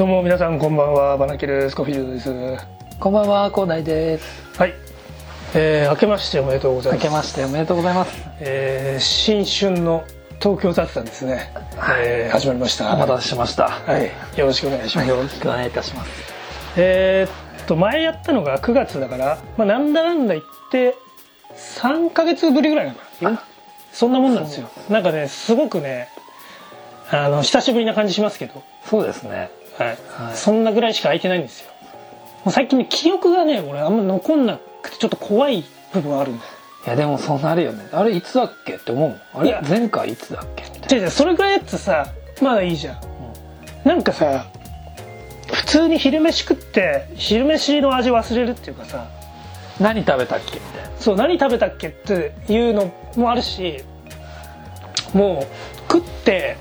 どうも皆さんこんばんはバナキルスコフィールドです。こんばんは、広大です。はい。えー、明けましておめでとうござい明ます。けましておめでとうございます。えー、新春の東京雑談ですね、えー、始まりました。お待たせしました。はい。よろしくお願いします、よろしくお願いいたします。えーっと前やったのが9月だから、まあ、なんだなんだ言って3ヶ月ぶりぐらいなのかな。そんなもんなんですよ。なんかねすごくねあの久しぶりな感じしますけど、そうですね。はいはいそんなぐらいしか空いてないんですよもう最近ね記憶がね俺あんま残んなくてちょっと怖い部分あるんだよいやでもそうなるよね。あれいつだっけって思う。あれ前回いつだっけみたい違う違うそれぐらいやつさまだいいじゃん、なんかさ普通に昼飯食って昼飯の味忘れるっていうかさな。何食べたっけみたいな。そう何食べたっけっていうのもあるしもう食って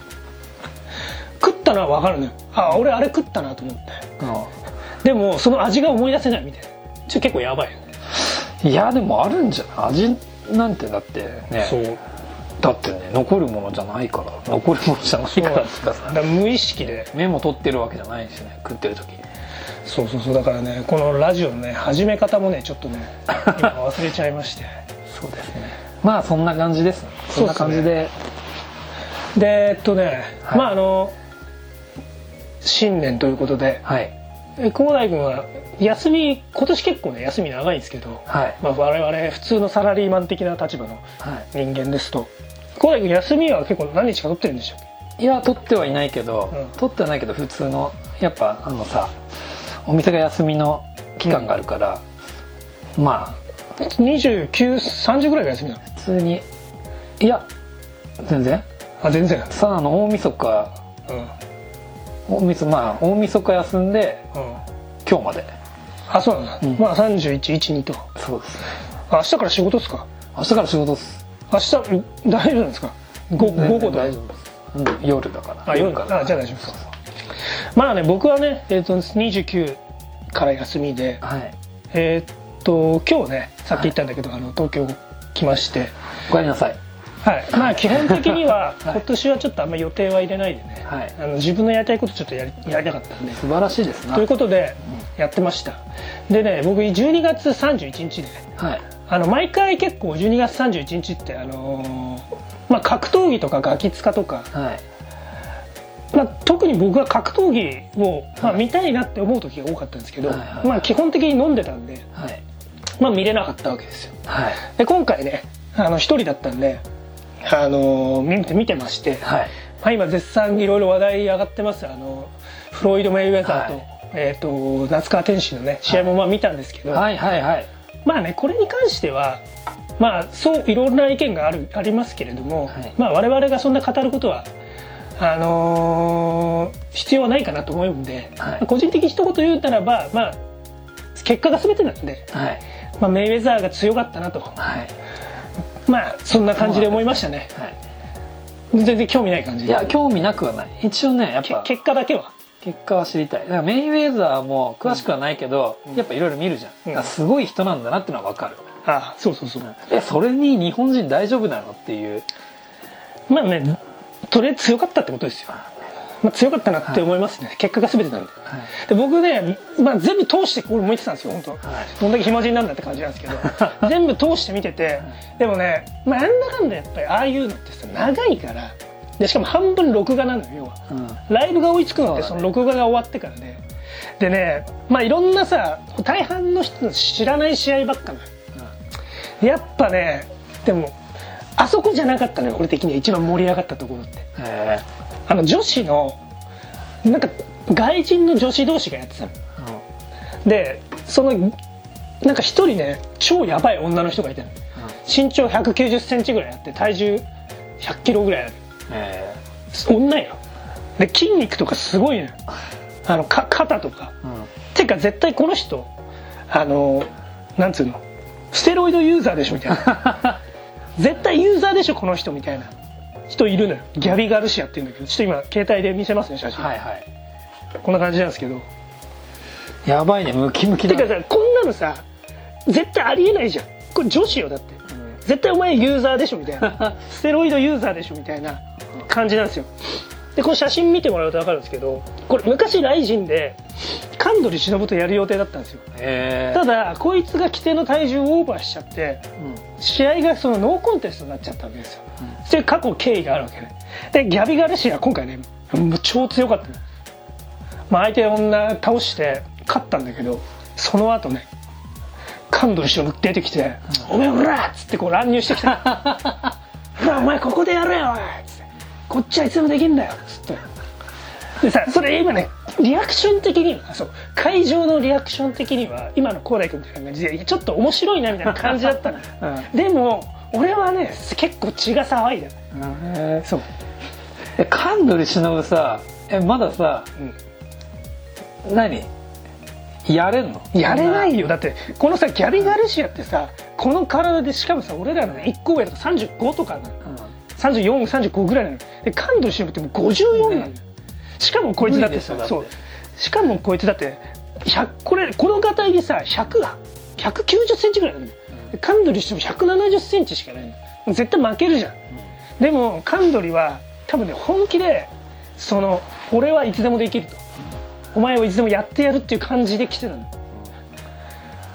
食ったのは分かるのよあ俺あれ食ったなと思ってでもその味が思い出せないみたいなちょ結構やばいよねいやでもあるんじゃない？味なんてだってね。そうだってね、残るものじゃないから。残るものじゃないからってかだかさ。ら無意識でメモ取ってるわけじゃないしね。食ってる時。そうそうそうだからねこのラジオのね始め方もねちょっとね今忘れちゃいましてそうですね。まあそんな感じです。そんな感じで。でえっとね、はいまああの新年ということで。はい。え広大君は休み今年結構ね休み長いんですけど、はい。まあ、我々普通のサラリーマン的な立場のはい。人間ですと。広大君休みは結構何日か取ってるんでしょいや取ってはいないけど、うん。取ってはないけど普通のやっぱあのさお店が休みの期間があるから、まあ2930ぐらいが休みなの？普通にいや全然。あ全然。さああの大晦日うん大晦まあ大晦日休んでうん。今日まで。あそうなんだ、うん。まあ3112と。そうです。明日から仕事っすか？明日から仕事っす。明日うん大丈夫ですか？ご午後とか大丈夫です、うん、夜だから。あ夜か。あじゃあ大丈夫です。まあね僕はね、えー、と29から休みではい。えーっと今日ねさっき言ったんだけど、あの東京来まして。おかえりなさいはい。まあ基本的にははい。今年はちょっとあんま予定は入れないでね、はい。あの自分のやりたいことちょっとやりやりたかったんで。素晴らしいですな。ということでやってました。でね僕12月31日ではい。あの毎回結構12月31日ってあのーまあ格闘技とかガキ使とか、はい。まあ、特に僕は格闘技を、まあ、見たいなって思う時が多かったんですけど、はいはい。まあ基本的に飲んでたんで、はい。まあ見れなかったわけですよ。はい。で今回ねあの一人だったんであの見て見てまして、はい。まあ、今絶賛いろいろ話題上がってます。あのフロイド・メイウェザーと,、はい。えー、と夏川天心のね試合もまあ見たんですけど、はいはいはい。まあねこれに関してはまあそういろんな意見があるありますけれども、はい。まあ我々がそんな語ることはあのー必要はないかなと思うんで、はい。個人的に一言言うならばまあ結果が全てなんで、はい。まあ、メイウェザーが強かったなと。はいまあそんな感じで思いましたね。はい。全然興味ない感じいや興味なくはない。一応ねやっけぱ結果だけは。結果は知りたい。だからメイウェザーも詳しくはないけど、うん。やっぱいろいろ見るじゃん、うん。すごい人なんだなってのは分かる、あそうそうそう、えそれに日本人大丈夫なの？っていう。まあねとりあえず強かったってことですよ、まあ、強かったなって思いますね、結果が全てなんで。はい。で僕ね、まあ、全部通してこれ向いてたんですよ本当、は。い。どんだけ暇人なんだって感じなんですけど。全部通して見ててでもね、まあ、なんだかんだやっぱりああいうのってさ長いから。でしかも半分録画なのよ要は。うん。ライブが追いつくのってその録画が終わってからで、でねまあいろんなさ大半の人の知らない試合ばっかなの。でやっぱねでもあそこじゃなかったのよ俺的には一番盛り上がったところって。えあの女子のなんか外人の女子同士がやってたの。ーでそのなんか一人ね超やばい女の人がいたの。身長1 9 0センチぐらいあって体重1 0 0キロぐらいある。え女よで筋肉とかすごいのよ あのか肩とか。ーうん。てか絶対この人あのなんつうの。ステロイドユーザーでしょみたいな。絶対ユーザーでしょこの人みたいな人いるのよ。ギャビ・ガルシアっていうんだけどちょっと今携帯で見せますね写真、はいはい。こんな感じなんですけど。やばいねムキムキだてかさこんなのさ絶対ありえないじゃん。これ女子よだって。うん。絶対お前ユーザーでしょみたいな。ステロイドユーザーでしょみたいな感じなんですよでこの写真見てもらうと分かるんですけどこれ昔ライジンで神取忍とやる予定だったんですよ。ただこいつが規定の体重をオーバーしちゃって試合がそのノーコンテストになっちゃったわけですよ、それ過去経緯があるわけね。でギャビガルシア今回ね超強かった。のまあ相手女倒して勝ったんだけどその後ね神取忍出てきて「おめえほら!」っつってこう乱入してきて「ほらお前ここでやれよおい!」っつって「こっちはいつでもできんだよ」っつって。でさそれ今ねリアクション的にはそう会場のリアクション的には今の広大君みたいな感じでちょっと面白いなみたいな感じだった。の うん。でも俺はね結構血が騒いだへそう、え神取忍さえまださうん。何？やれんの？やれないよ。だってこのさギャビ・ガルシアってさこの体でしかもさ俺らの1個上とか35とかなの3435ぐらいなの。で感動しってもう54なの。よ、しかもこいつだってさそう。しかもこいつだって100これこの型でさ100が190センチぐらいなの。カンドリしても170センチしかないの。絶対負けるじゃん、でもカンドリは多分ね本気でその俺はいつでもできると、お前はいつでもやってやるっていう感じで来てたの、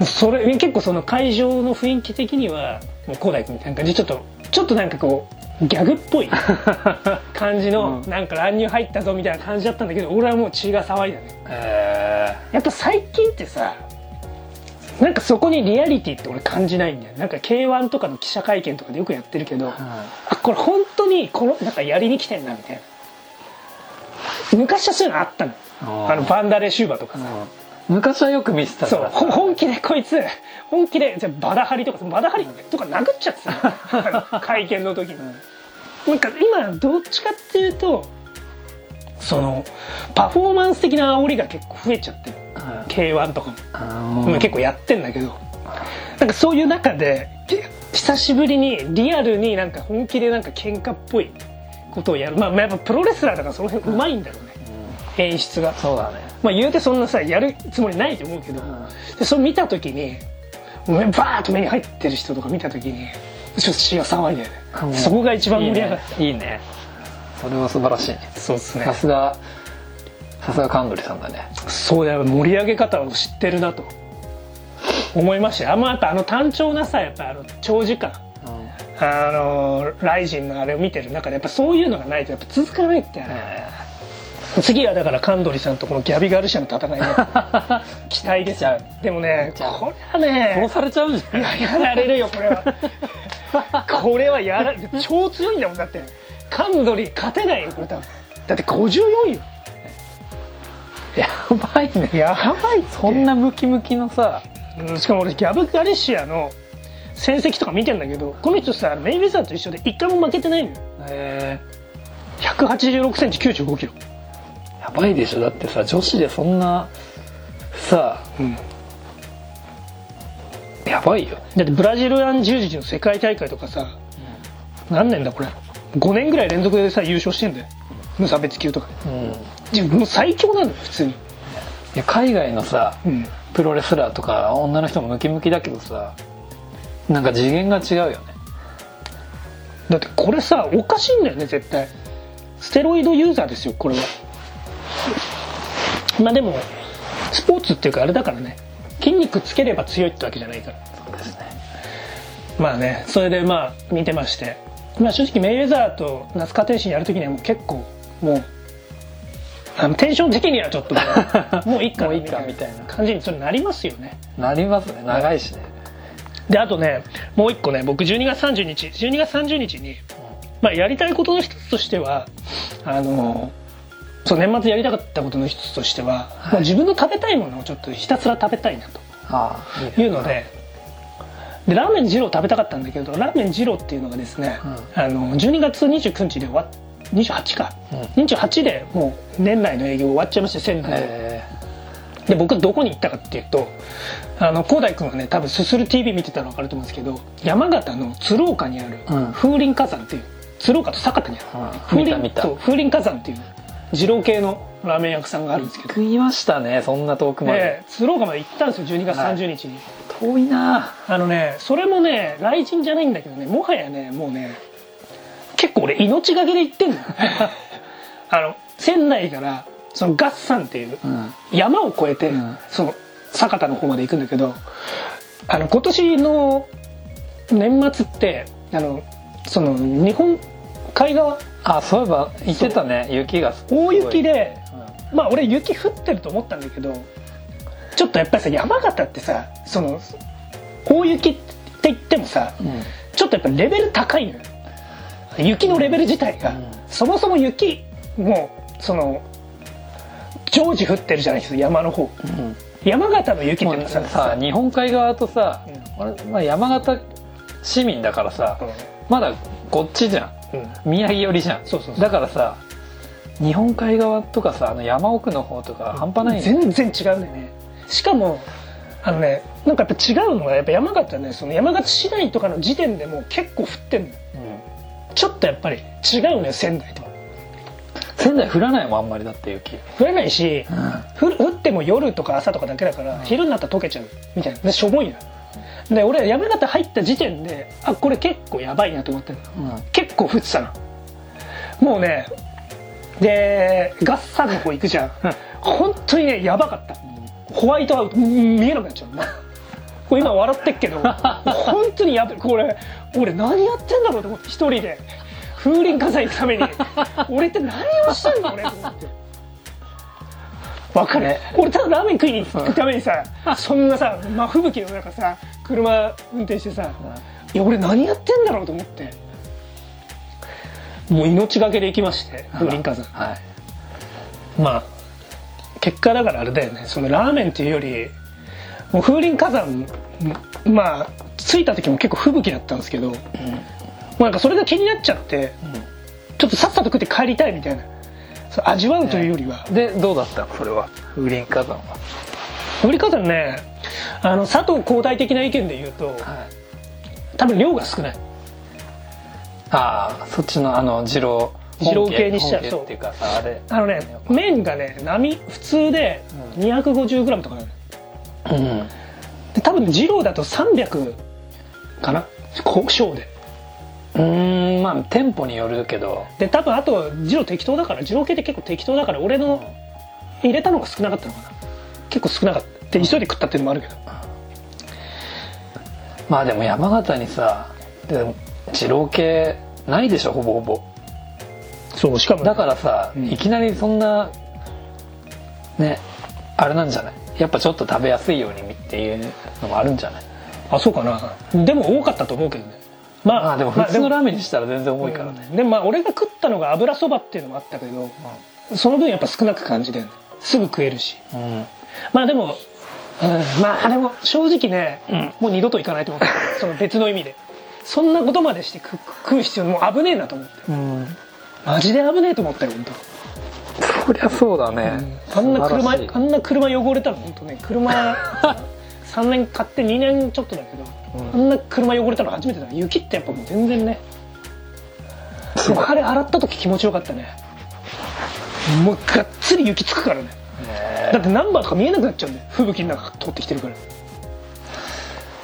それ結構その会場の雰囲気的にはもう広大君みたいな感じでちょっとちょっとなんかこうギャグっぽい。感じの、うん。なんか乱入入ったぞみたいな感じだったんだけど俺はもう血が騒いだね。へやっぱ最近ってさなんかそこにリアリティって俺感じないんだよなんか k 1とかの記者会見とかでよくやってるけど、あこれ本当にこのなんかやりに来てんなみたいな。昔はそういうのあったの。あのバンダレシューバとかさ、昔はよく見てたかそう本気でこいつ本気でじゃあバダハリとかバダハリとか殴っちゃってたの 会見の時に、なんか今どっちかっていうとそのパフォーマンス的な煽りが結構増えちゃってる。k 1とかも、あまあ結構やってんだけど。なんかそういう中で久しぶりにリアルになんか本気でなんか喧嘩っぽいことをやる。まあまあやっぱプロレスラーだからその辺うまいんだろうね、演出が。そうだねまあ言うてそんなさやるつもりないと思うけど、でそれ見た時に目バーッと目に入ってる人とか見た時にちょっと血が騒いで、ねうん。そこが一番盛り上がっいいね。いいね。それは素晴らしい。そうですね。さすがさすが神取さんだね。そうだよ。盛り上げ方を知ってるなと思いましたよ。あんまやっぱあの単調なさやっぱあの長時間。あのライジンのあれを見てる中でやっぱそういうのがないとやっぱ続かないってあれ次はだからカンドリさんとこのギャビガルシアの戦いね。期待ですよ。でもねこれはね殺されちゃうんじゃいない？ややられるよこれは。これはやら超強いんだもんだって。カンドリ勝てないよこれ多分。だって54よ。やばいね。やばいって。そんなムキムキのさ。うんしかも俺ギャブ・ガレシアの戦績とか見てんだけどこの人さメイウェザーと一緒で一回も負けてないのよ。え1 8 6センチ9 5キロばいでしょ。だってさ女子でそんなさうん。やばいよ。だってブラジルアン柔術の世界大会とかさ、何年だこれ。5年ぐらい連続でさ優勝してんだよ。無差別級とか。うん。でもう最強なのよ普通に。いや海外のさうん。プロレスラーとか女の人もムキムキだけどさなんか次元が違うよね。だってこれさおかしいんだよね絶対。ステロイドユーザーですよこれはまあでもスポーツっていうかあれだからね。筋肉つければ強いってわけじゃないから。そうですね。まあねそれでまあ見てまして。まあ正直メイウェザーと那須川天心やる時にはもう結構もうあのテンション的にはちょっともう もういいかみたいな感じにそれなりますよね。なりますね。長いしね。であとねもう一個ね僕12月30日12月30日に、まあ、やりたいことの一つとしてはあのそう年末やりたかったことの一つとしては、まあ自分の食べたいものをちょっとひたすら食べたいなというのででラーメン二郎食べたかったんだけどラーメン二郎っていうのがですね、あの12月29日で終わっ28か、28でもう年内の営業終わっちゃいまして仙台で。えで僕どこに行ったかっていうとあの広大君はね多分すする TV 見てたら分かると思うんですけど山形の鶴岡にあるうん。風林火山っていう鶴岡と酒田にある、うん。風林風林火山っていう二郎系のラーメン屋さんがあるんですけど、食いましたねそんな遠くまで、で鶴岡まで行ったんですよ12月30日に、遠いな。あのねそれもね雷神じゃないんだけどねもはやねもうね結構俺命がけで行ってんのよ。あの仙台からそのガッサンっていううん。山を越えて、うん。その酒田の方まで行くんだけどあの今年の年末ってあのその日本海側あそういえば言ってたね。雪が大い。雪でうん。まあ俺雪降ってると思ったんだけどちょっとやっぱりさ山形ってさその大雪って言ってもさうん。ちょっとやっぱレベル高いのよ。雪のレベル自体が、うん。そもそも雪もうその常時降ってるじゃないですか山の方。うん。山形の雪ってささ日本海側とさう、俺まあ、山形市民だからさ、まだこっちじゃん宮城寄りじゃん。そうそうだからさ日本海側とかさあの山奥の方とか半端ないよね。全然違うんだよね。しかもあのねなんかやっぱ違うのがやっぱ山形ねその山形市内とかの時点でもう結構降ってんの。よちょっとやっぱり違うのよ仙台とは。仙台降らないもんあんまりだって雪。降らないしうん。降っても夜とか朝とかだけだから、うん。昼になったら溶けちゃうみたいな。でしょぼいのよで俺山形入った時点であこれ結構やばいなと思ってうん。結構降ってたのもうねでガッサンの方行くじゃん。本当にねやばかった。ホワイトアウトうん見えなくなっちゃうこれ今笑ってっけど。本当にやばい。これ俺何やってんだろうと思って一人で。風林火山行くために。俺って何をしてんの俺と思ってわかる、ね俺ただラーメン食いに行くためにさそんなさ真吹雪の中さ車運転してさいや俺何やってんだろうと思って。もう命がけで行きまして風林火山。はい。まあ結果だからあれだよね。そのラーメンっていうよりもう風林火山まあ着いた時も結構吹雪だったんですけど、もうなんかそれが気になっちゃってちょっとさっさと食って帰りたいみたいな味わうというよりは、でどうだった？のそれは？風林火山は。風林火山ねあの佐藤交代的な意見で言うとはい。多分量が少ない。ああそっちのあの二郎二郎系にしちゃう。本家っていうあれ。あのね麺がね波普通で 250g とかなのうん。で多分二郎だと300かな？こ小でうーんまあ店舗によるけど。で多分あと二郎適当だから二郎系って結構適当だから俺の入れたのが少なかったのかな。結構少なかった。で急いで食ったっていうのもあるけど。まあでも山形にさで二郎系ないでしょほぼほぼ。そうしかもだからさ、うん。いきなりそんなねあれなんじゃない？やっぱちょっと食べやすいようにっていうのもあるんじゃない？あそうかな。でも多かったと思うけどねままあでも普通のラーメメンにしたら全然重いからね、でもまあ俺が食ったのが油そばっていうのもあったけど、その分やっぱ少なく感じだよねすぐ食えるし。うん。まあでも、うん、まあでも正直ね、もう二度と行かないと思った その別の意味で。そんなことまでして食食う必要もう危ねえなと思って。うん。マジで危ねえと思ったよ本そりゃそうだね、当あんな車あんな車汚れたの本当ね車 3年買って2年ちょっとだけど、あんな車汚れたの初めてだ雪ってやっぱもう全然ね。でもあれ洗った時気持ちよかったね。もうがっつり雪つくからね。ねだってナンバーとか見えなくなっちゃうんだよ吹雪の中通ってきてるから。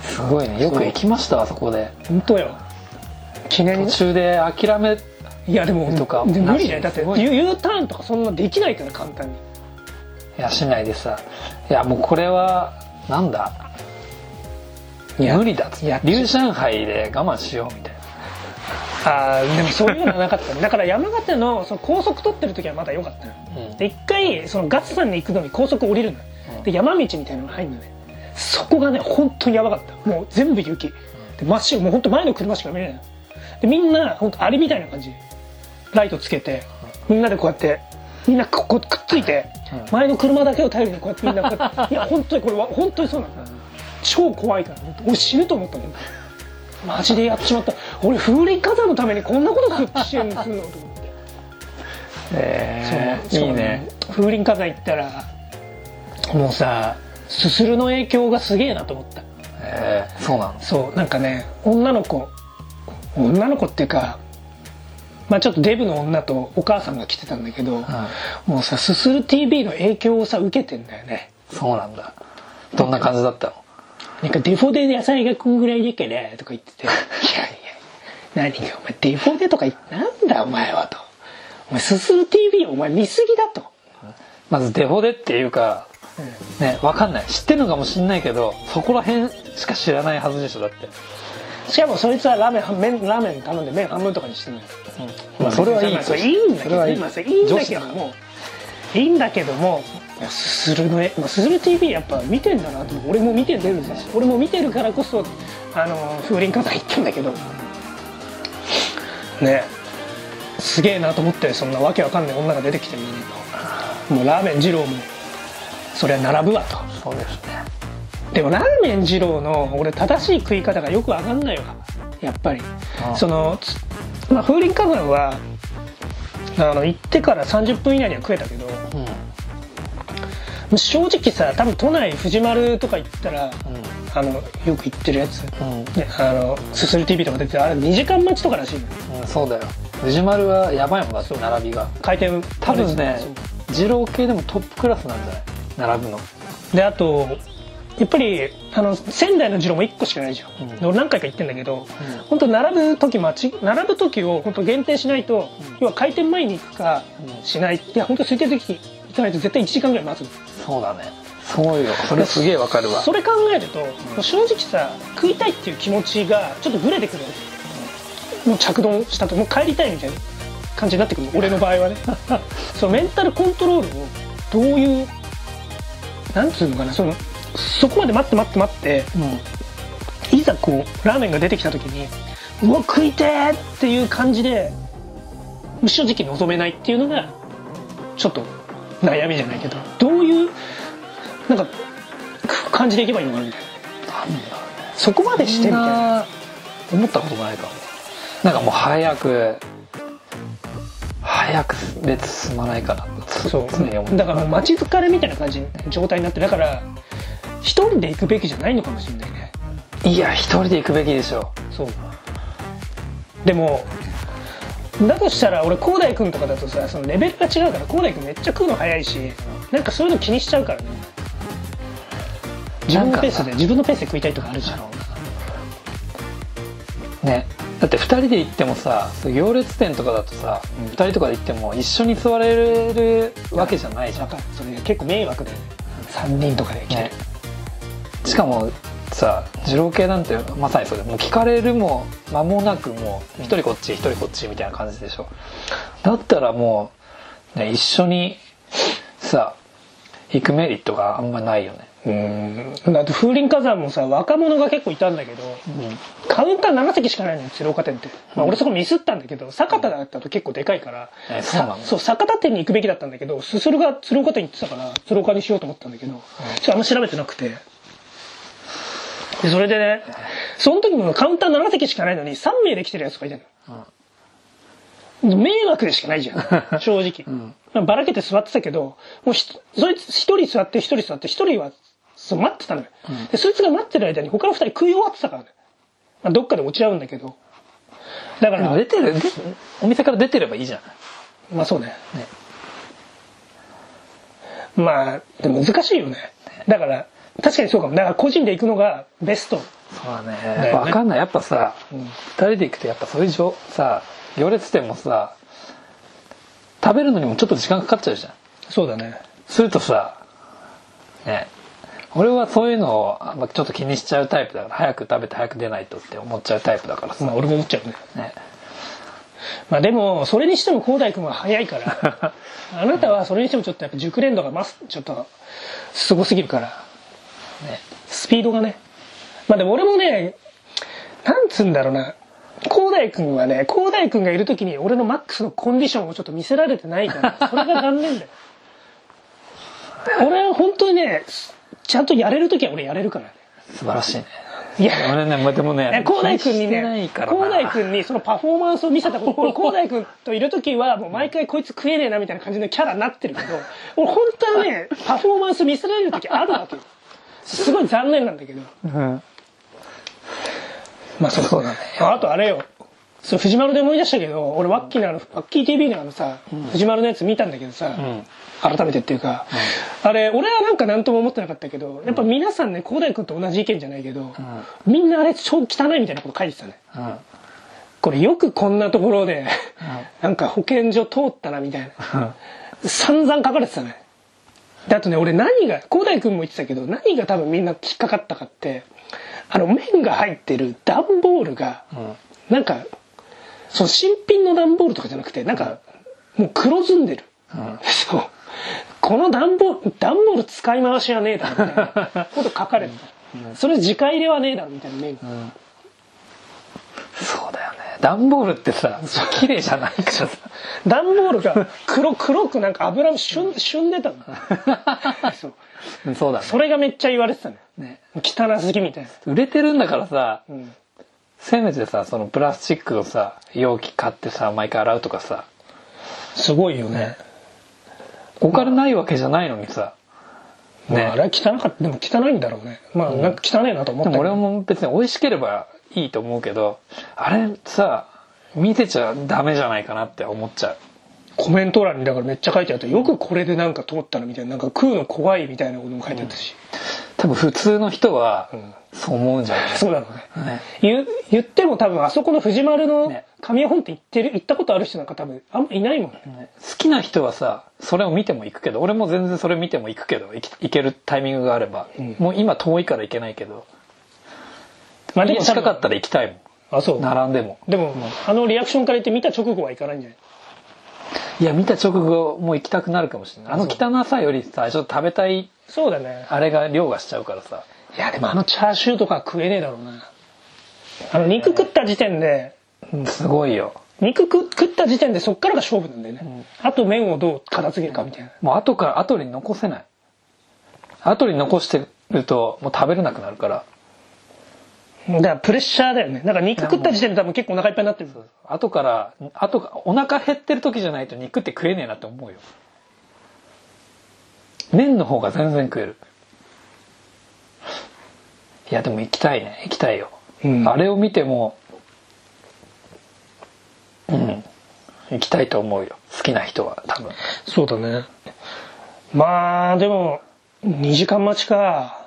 すごいね。よく行きました？あそこで。本当よ。記念途中で諦めいやでもとか。で無理だよだって U, U ターンとかそんなできないから簡単に。いやしないでさ。いやもうこれはなんだ？無理だっつっ龍上海で我慢しようみたいな。あーでもそういうのはなかったね。だから山形のその高速取ってる時はまだ良かったのうん。で一回そのガッツさんに行くのに高速降りるのうん。で山道みたいなのが入るのね。そこがね本当にやばかった。もう全部雪。で真っ白。もう本当前の車しか見えないのでみんな本当アリみたいな感じ。ライトつけてみんなでこうやってみんなここくっついてうん。前の車だけを頼りにこうやってみんなこうやって。いや本当にこれは本当にそうなんだ超怖いから俺死ぬと思ったもん。マジでやっちまった。俺風林火山のためにこんなことする支援するの？と思って。えそう。いいね。風林火山行ったらもうさすするの影響がすげえなと思った。えーそうなのそう。なんかね女の子女の子っていうかまあちょっとデブの女とお母さんが来てたんだけど、もうさすする TV の影響をさ受けてんだよね。そうなんだ。どんな感じだったの？なんかデフォで野菜がこんぐらいだからとか言ってて。いやいや何がお前デフォでとか言ってなんだお前はと。お前すする TV お前見すぎだと。まずデフォでっていうかねわかんない。知ってるのかもしんないけどそこら辺しか知らないはずでしょだって。しかもそいつはラーメンラーメン頼んで麺半分とかにしてるのよ。まあそれはいい。まあそれいいんだけど。いい。んだけどもいいんだけどもすするのえ、まあ、すする TV やっぱ見てんだなと。俺も見てるんです俺も見てるからこそあの風林火山行ったんだけど。ね。すげえなと思ってそんなわけわかんない女が出てきてみると。もうラーメン二郎もそりゃ並ぶわと。そうですね。でもラーメン二郎の俺正しい食い方がよくわかんないわ。やっぱり。そのつまあ風林火山はあの行ってから30分以内には食えたけどうん正直さ多分都内藤丸とか行ったらうあのよく行ってるやつ、あのすする TV とか出てるあれ2時間待ちとからしいのよ。うんそうだよ。藤丸はやばいもんだって並びが。回転多分ね二郎系でもトップクラスなんじゃない並ぶの。であとやっぱりあの仙台の二郎も1個しかないじゃん、うん。で俺何回か行ってんだけど、本当並ぶ時待ち並ぶ時を本当限定しないと、うん。要は開店前に行くかうんしない、いや本当空いてる時行かないと絶対1時間ぐらい待つの。そうだね。そうよ。それすげえわかるわ。それ考えると、もう正直さ食いたいっていう気持ちがちょっとブレてくるわけもう着丼したともう帰りたいみたいな感じになってくるの。俺の場合はね。そのメンタルコントロールをどういうなんつうのかな。そのそこまで待って待って待ってうん。いざこうラーメンが出てきた時にうわ食いてーっていう感じで正直望めないっていうのがちょっと悩みじゃないけどどういうなんかく感じでいけばいいのかなみたいな。そこまでしてみたいな。な思ったことないかも。なんかもう早く早く列進まないかなそう。だからもう待ち疲れみたいな感じ状態になってだから一人で行くべきじゃないのかもしれないね。いや一人で行くべきでしょ。そう。でもだとしたら俺広大君とかだとさそのレベルが違うから広大君めっちゃ食うの早いしなんかそういうの気にしちゃうからね。自分のペースで自分のペースで食いたいとかあるじゃん。ね。だって2人で行ってもさ行列店とかだとさ、うん2人とかで行っても一緒に座れるわけじゃないじゃん。それ結構迷惑で3人とかで来て、ね。しかもさ二郎系なんてまさにそれもう聞かれるも間もなくもう一人こっち一人こっちみたいな感じでしょ。だったらもう、ね、一緒にさ行くメリットがあんまないよね。うん。だって風林火山もさ若者が結構いたんだけどうん。カウンター7席しかないのよ鶴岡店って、まあ、俺そこミスったんだけど酒田だったと結構でかいから、うなん。だそう酒田店に行くべきだったんだけどすするが鶴岡店行ってたから鶴岡にしようと思ったんだけど、ちょっとあんま調べてなくてでそれでねその時もカウンター7席しかないのに3名で来てるやつがいたの。迷惑でしかないじゃん。正直、ん。まあばらけて座ってたけどもうひそいつ一人座って一人座って一人はそう待ってたのよ、うん。でそいつが待ってる間に他の二人食い終わってたからね、まあ、どっかで落ち合うんだけど。だから出てるでお店から出てればいいじゃん。まあそうね。ね。まあ難しいよね。だから確かにそうかも。だから個人で行くのがベスト。そうだね。だよね。分かんない。やっぱさ、うん。二人で行くとやっぱそういうじょさ行列店もさ食べるのにもちょっと時間かかっちゃうじゃん。そうだね。するとさね俺はそういうのをあんまちょっと気にしちゃうタイプだから早く食べて早く出ないとって思っちゃうタイプだからさ、まあ俺も思っちゃうね。ね。まあでもそれにしても広大君は早いから あなたはそれにしてもちょっとやっぱ熟練度がますちょっとすごすぎるからねスピードがね。まあでも俺もねなんつうんだろうな。広大君はね広大君がいる時に俺のマックスのコンディションをちょっと見せられてないからそれが残念だよ。俺は本当にねちゃんとやれる時は俺やれるから。ね素晴らしいね。いや。俺ねまあでもねえ広大君にね広大君にそのパフォーマンスを見せたこと俺広大君といる時はもう毎回こいつ食えねえなみたいな感じのキャラになってるけど俺本当はね パフォーマンス見せられる時あるわけよすごい残念なんだけど。うん。まあそうそうだね。あとあれよ。そう藤丸で思い出したけど俺ワッキーのあのワッキー TV のあのさ、藤丸のやつ見たんだけどさ、ん。改めてっていうか、あれ俺はなんか何とも思ってなかったけどやっぱ皆さんね広大君と同じ意見じゃないけど、みんなあれ超汚いみたいなこと書いてたねうん。これよくこんなところで、なんか保健所通ったなみたいな。散々書かれてたね。で、あとね、俺何が、広大君も言ってたけど、何が多分みんな引っかかったかって、あの麺が入ってる段ボールが、なんか、その新品の段ボールとかじゃなくて、なんか、もう黒ずんでる。そう。この段ボール、段ボール使い回しはねえだろみたいなこと 書かれてた。それ自家入れはねえだろみたいな麺が。そうだ段ボールってさ綺麗じゃないからさ段ボールが黒、黒くなんか油しゅん、しゅんでたの。そう。うんそうだねそれがめっちゃ言われてたね。ね汚すぎみたいな。売れてるんだからさうん。せめてさそのプラスチックのさ容器買ってさ毎回洗うとかさすごいよね。お金ないわけじゃないのにさね、あれは汚かった。でも汚いんだろうね。まあ、なんか汚いなと思ったけど。でも俺も別に美味しければいいと思うけどあれさ見てちゃダメじゃないかなって思っちゃう。コメント欄にだからめっちゃ書いてあって、よくこれでなんか通ったのみたいな、なんか食うの怖いみたいなことも書いてあったし。多分普通の人はんそう思うんじゃない？そうだろうね。ね。言う言っても多分あそこの藤丸のね。神谷本って行ってる、行ったことある人なんか多分あんまいないもんね。好きな人はさそれを見ても行くけど俺も全然それ見ても行くけど行けるタイミングがあれば、うん。もう今遠いから行けないけどまあでも近かったら行きたいもん。あ、そう。並んでも。でも、あのリアクションから言って見た直後は行かないんじゃない？いや見た直後もう行きたくなるかもしれない。あの汚さよりさちょっと食べたいそうだね。あれが量がしちゃうからさ。いや、でもあのチャーシューとかは食えねえだろうな。あの肉食った時点で、うん。すごいよ。肉食食った時点でそっからが勝負なんだよね。あと麺をどう片付けるかみたいな。もう後から後に残せない。後に残してるともう食べれなくなるからだからプレッシャーだよね。だから肉食った時点で多分結構お腹いっぱいになってる。後から後かお腹減ってる時じゃないと肉って食えねえなって思うよ。麺の方が全然食える。いやでも行きたいね。行きたいよ、うん。あれを見てもうん。行きたいと思うよ。好きな人は多分。そうだね。まあ、でも、2時間待ちか。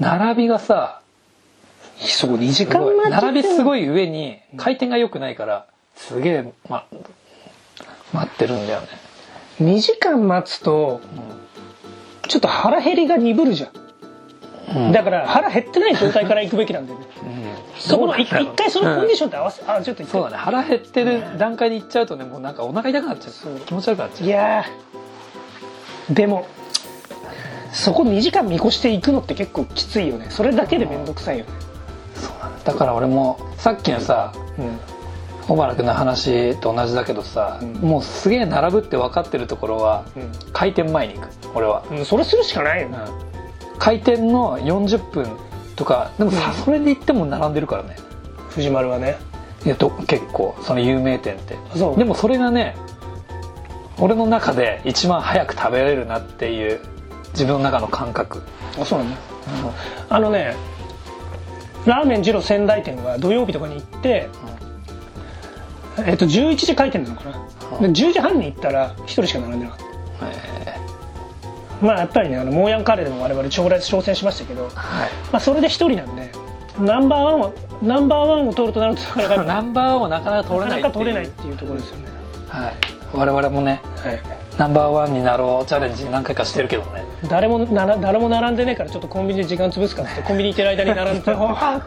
並びがさそう、2時すごい。間。並びすごい上に回転が良くないからすげえ、ま、待ってるんだよね。2時間待つと、ちょっと腹減りが鈍るじゃん。うん。だから腹減ってない状態から行くべきなんだよね。そこの一どうなんだろう一回そのコンディションって合わせ、あ、ちょっとそうだね。腹減ってる段階で行っちゃうとねもうなんかお腹痛くなっちゃう。気持ち悪くなっちゃう。いやー。でもそこ2時間見越していくのって結構きついよね。それだけで面倒くさいよね。そうなんだ。だから俺もさっきのさ小原君の話と同じだけどさ、うん。もうすげえ並ぶって分かってるところはうん、開店前に行く俺は、うん、それするしかないよね、開店の40分とかでもさ、うん。それで行っても並んでるからね。藤丸はね。いやど結構その有名店って。そう。でもそれがね俺の中で一番早く食べれるなっていう自分の中の感覚、あそうなん。だ、あのねラーメン二郎仙台店は土曜日とかに行って、えっと11時開店なのかな、で10時半に行ったら1人しか並んでなかった。えまあやっぱりねあのモーヤンカレーでも我々挑戦挑戦しましたけど、ーはい。まあ、それで1人なんでナンバーワンをナンバーワンを取るとなるとなかなか ナンバーワンはなかなか取れないなかなか取れないっっていうところですよね。はい我々もねはい。ナンバーワンになろうチャレンジ何回かしてるけどね。誰もなら誰も並んでねえからちょっとコンビニで時間潰すかって コンビニ行ってる間に並んで。あ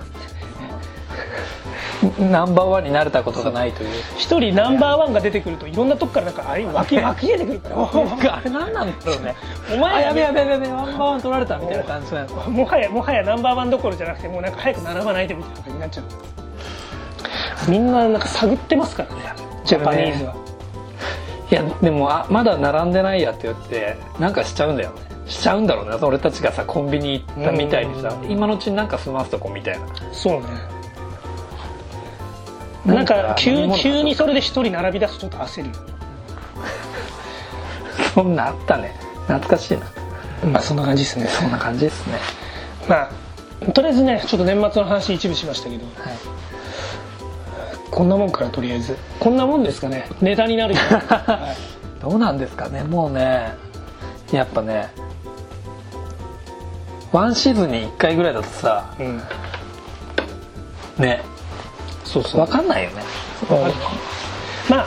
ナンバーワンになれたことがないという。一人ナンバーワンが出てくるといろんなとこからなんかあれ湧き湧き出てくるから。あれ何なんだろうね。お前あやべやべやべやべナンバーワン取られたみたいな感じなのもはやもはやナンバーワンどころじゃなくてもうなんか早く並ばないでみたいな感じになっちゃう。みんななんか探ってますからねジャパニーズは、いやでもあまだ並んでないやって言ってなんかしちゃうんだよね。しちゃうんだろうね。俺たちがさコンビニ行ったみたいにさうん。今のうちになんか済ますとこみたいな。そうね。なんか飲急急にそれで一人並び出すとちょっと焦るよ そんなあったね。懐かしいな。まあそんな感じですね。そんな感じですね。まあとりあえずねちょっと年末の話一部しましたけど。はいこんなもんからとりあえず。こんなもんですかね。ネタになるよ、は どうなんですかね。もうねやっぱねワンシーズンに1回ぐらいだとさいうん、ねそうそう。分かんないよね。まあ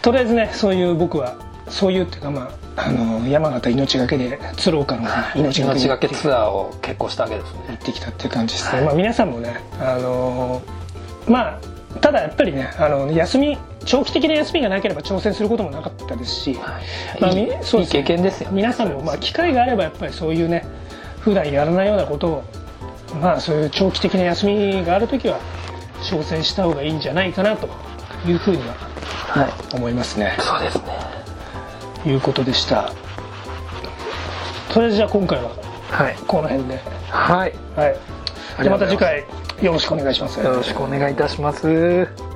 とりあえずねそういう僕はそういうっていうかまああの山形命がけで鶴岡の命命がけツアーを結構したわけですね。行ってきたっていう感じですね、はいまあ皆さんもねあのまあただやっぱりねあの休み長期的な休みがなければ挑戦することもなかったですし、まあいいみそうですね。いい経験ですよ。ね皆さんもまあ機会があればやっぱりそういうね普段やらないようなことをまあそういう長期的な休みがある時は挑戦した方がいいんじゃないかなというふうにははい思いますね。そうですね。いうことでした。とりあえずじゃあ今回ははい。この辺で。はい。はい。また次回よろしくお願いします。よろしくお願いいたします。